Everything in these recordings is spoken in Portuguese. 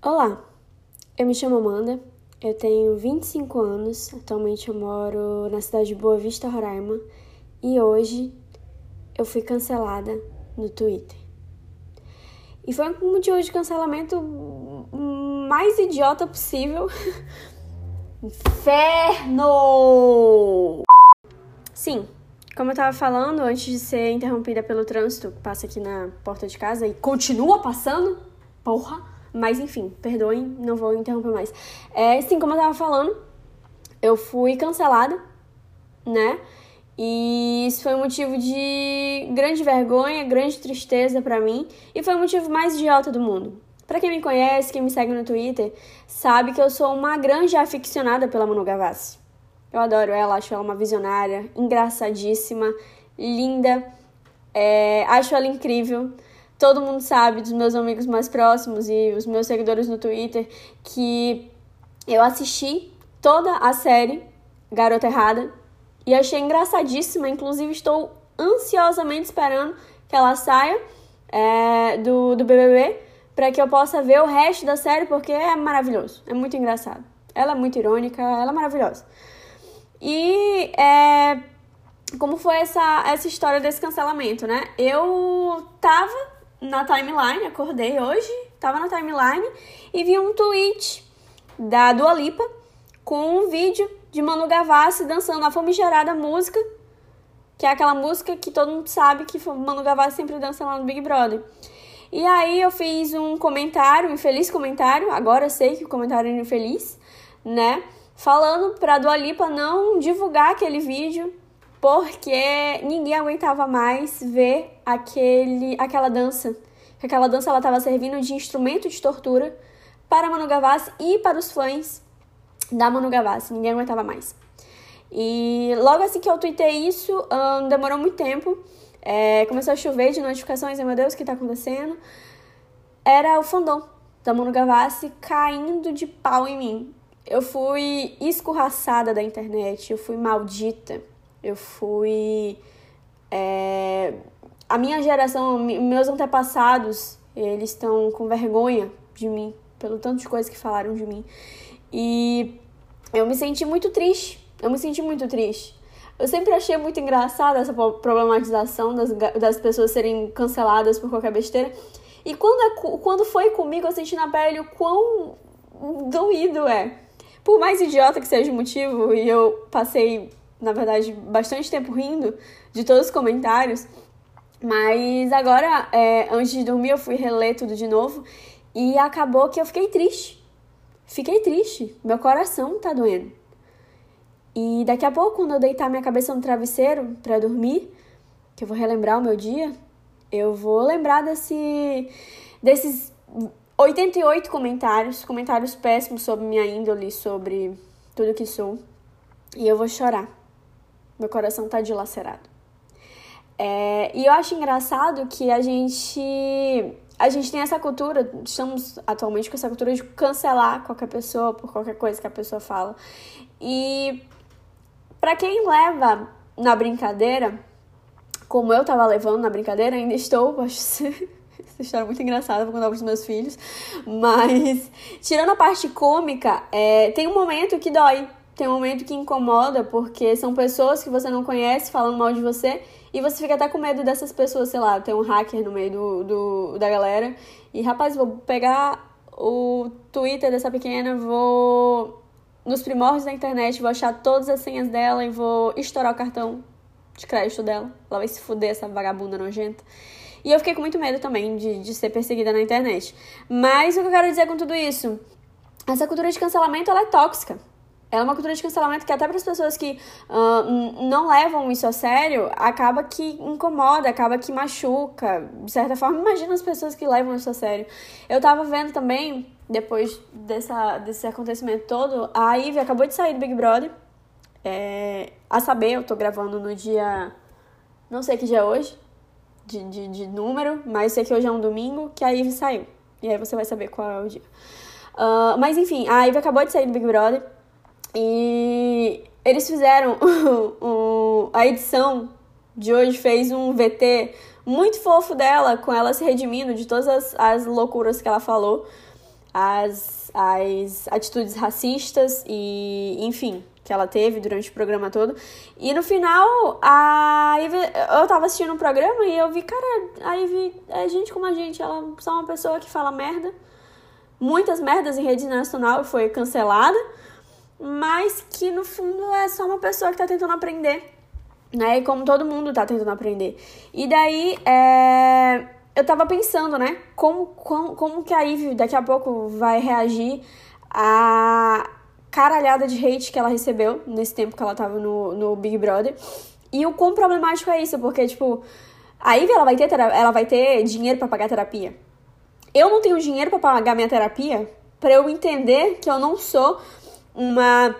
Olá, eu me chamo Amanda, eu tenho 25 anos, atualmente eu moro na cidade de Boa Vista, Roraima, e hoje eu fui cancelada no Twitter. E foi um motivo de cancelamento mais idiota possível. Inferno! Sim, como eu tava falando, antes de ser interrompida pelo trânsito que passa aqui na porta de casa e continua passando, porra! Mas enfim, perdoem, não vou interromper mais. É, sim, como eu tava falando, eu fui cancelada, né? E isso foi um motivo de grande vergonha, grande tristeza para mim e foi o motivo mais idiota do mundo. Para quem me conhece, quem me segue no Twitter, sabe que eu sou uma grande aficionada pela Manu Gavassi. Eu adoro ela, acho ela uma visionária, engraçadíssima, linda, é, acho ela incrível todo mundo sabe dos meus amigos mais próximos e os meus seguidores no Twitter que eu assisti toda a série Garota Errada e achei engraçadíssima. Inclusive, estou ansiosamente esperando que ela saia é, do, do BBB para que eu possa ver o resto da série porque é maravilhoso, é muito engraçado. Ela é muito irônica, ela é maravilhosa. E é, como foi essa, essa história desse cancelamento, né? Eu tava na timeline, acordei hoje, tava na timeline e vi um tweet da Dua Lipa com um vídeo de Manu Gavassi dançando a famigerada música, que é aquela música que todo mundo sabe que Manu Gavassi sempre dança lá no Big Brother. E aí eu fiz um comentário, um infeliz comentário, agora sei que o comentário é infeliz, né? Falando pra Dua Lipa não divulgar aquele vídeo, porque ninguém aguentava mais ver aquele, aquela dança. Aquela dança ela estava servindo de instrumento de tortura para Manu Gavassi e para os fãs da Manu Gavassi. Ninguém aguentava mais. E logo assim que eu tuitei isso, demorou muito tempo. É, começou a chover de notificações, meu Deus, o que está acontecendo? Era o fandom da Manu Gavassi caindo de pau em mim. Eu fui escorraçada da internet, eu fui maldita eu fui. É, a minha geração, meus antepassados, eles estão com vergonha de mim, pelo tanto de coisas que falaram de mim. E eu me senti muito triste. Eu me senti muito triste. Eu sempre achei muito engraçada essa problematização das, das pessoas serem canceladas por qualquer besteira. E quando, é, quando foi comigo, eu senti na pele o quão doído é. Por mais idiota que seja o motivo, e eu passei na verdade, bastante tempo rindo de todos os comentários. Mas agora, é, antes de dormir, eu fui reler tudo de novo e acabou que eu fiquei triste. Fiquei triste. Meu coração tá doendo. E daqui a pouco, quando eu deitar minha cabeça no travesseiro para dormir, que eu vou relembrar o meu dia, eu vou lembrar desse, desses 88 comentários, comentários péssimos sobre minha índole, sobre tudo que sou. E eu vou chorar. Meu coração tá dilacerado. É, e eu acho engraçado que a gente a gente tem essa cultura, estamos atualmente com essa cultura de cancelar qualquer pessoa por qualquer coisa que a pessoa fala. E para quem leva na brincadeira, como eu tava levando na brincadeira, ainda estou, acho essa história é muito engraçada, vou contar pros meus filhos. Mas, tirando a parte cômica, é, tem um momento que dói tem um momento que incomoda, porque são pessoas que você não conhece falando mal de você, e você fica até com medo dessas pessoas, sei lá, tem um hacker no meio do, do da galera. E rapaz, vou pegar o Twitter dessa pequena, vou nos primórdios da internet, vou achar todas as senhas dela e vou estourar o cartão de crédito dela. Ela vai se fuder, essa vagabunda nojenta. E eu fiquei com muito medo também de, de ser perseguida na internet. Mas o que eu quero dizer com tudo isso? Essa cultura de cancelamento ela é tóxica. É uma cultura de cancelamento que até para as pessoas que uh, não levam isso a sério, acaba que incomoda, acaba que machuca. De certa forma, imagina as pessoas que levam isso a sério. Eu tava vendo também, depois dessa, desse acontecimento todo, a Ivy acabou de sair do Big Brother. É, a saber, eu tô gravando no dia... Não sei que dia é hoje, de, de, de número, mas sei que hoje é um domingo, que a Ivy saiu. E aí você vai saber qual é o dia. Uh, mas enfim, a Ivy acabou de sair do Big Brother. E eles fizeram a edição de hoje fez um VT muito fofo dela, com ela se redimindo de todas as, as loucuras que ela falou. as, as atitudes racistas e, enfim, que ela teve durante o programa todo. E no final, a Ivy, eu tava assistindo um programa e eu vi, cara, a Ivy é gente como a gente, ela é só uma pessoa que fala merda. Muitas merdas em rede nacional foi cancelada, mas que no fundo é só uma pessoa que tá tentando aprender. Né? E como todo mundo tá tentando aprender. E daí, é eu tava pensando, né? Como, como, como que a Ivy daqui a pouco vai reagir a caralhada de hate que ela recebeu nesse tempo que ela tava no, no Big Brother. E o quão problemático é isso, porque, tipo, a Ivy, ela vai ter, ela vai ter dinheiro para pagar terapia. Eu não tenho dinheiro para pagar minha terapia para eu entender que eu não sou uma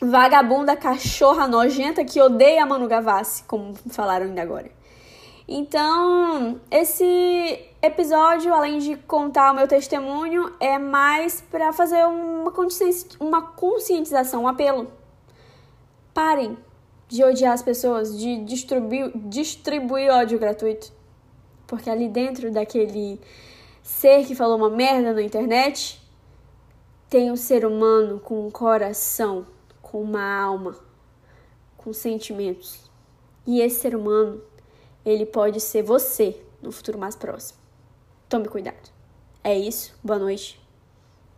vagabunda cachorra nojenta que odeia Manu Gavassi, como falaram ainda agora. Então, esse episódio, além de contar o meu testemunho, é mais para fazer uma, uma conscientização, um apelo. Parem de odiar as pessoas, de distribuir, distribuir ódio gratuito. Porque ali dentro daquele ser que falou uma merda na internet, tem um ser humano com um coração, com uma alma, com sentimentos. E esse ser humano ele pode ser você no futuro mais próximo. Tome cuidado. É isso. Boa noite.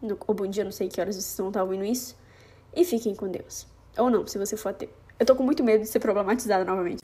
No, ou bom dia, não sei que horas vocês vão estar ouvindo isso. E fiquem com Deus. Ou não, se você for ateu. Eu tô com muito medo de ser problematizada novamente.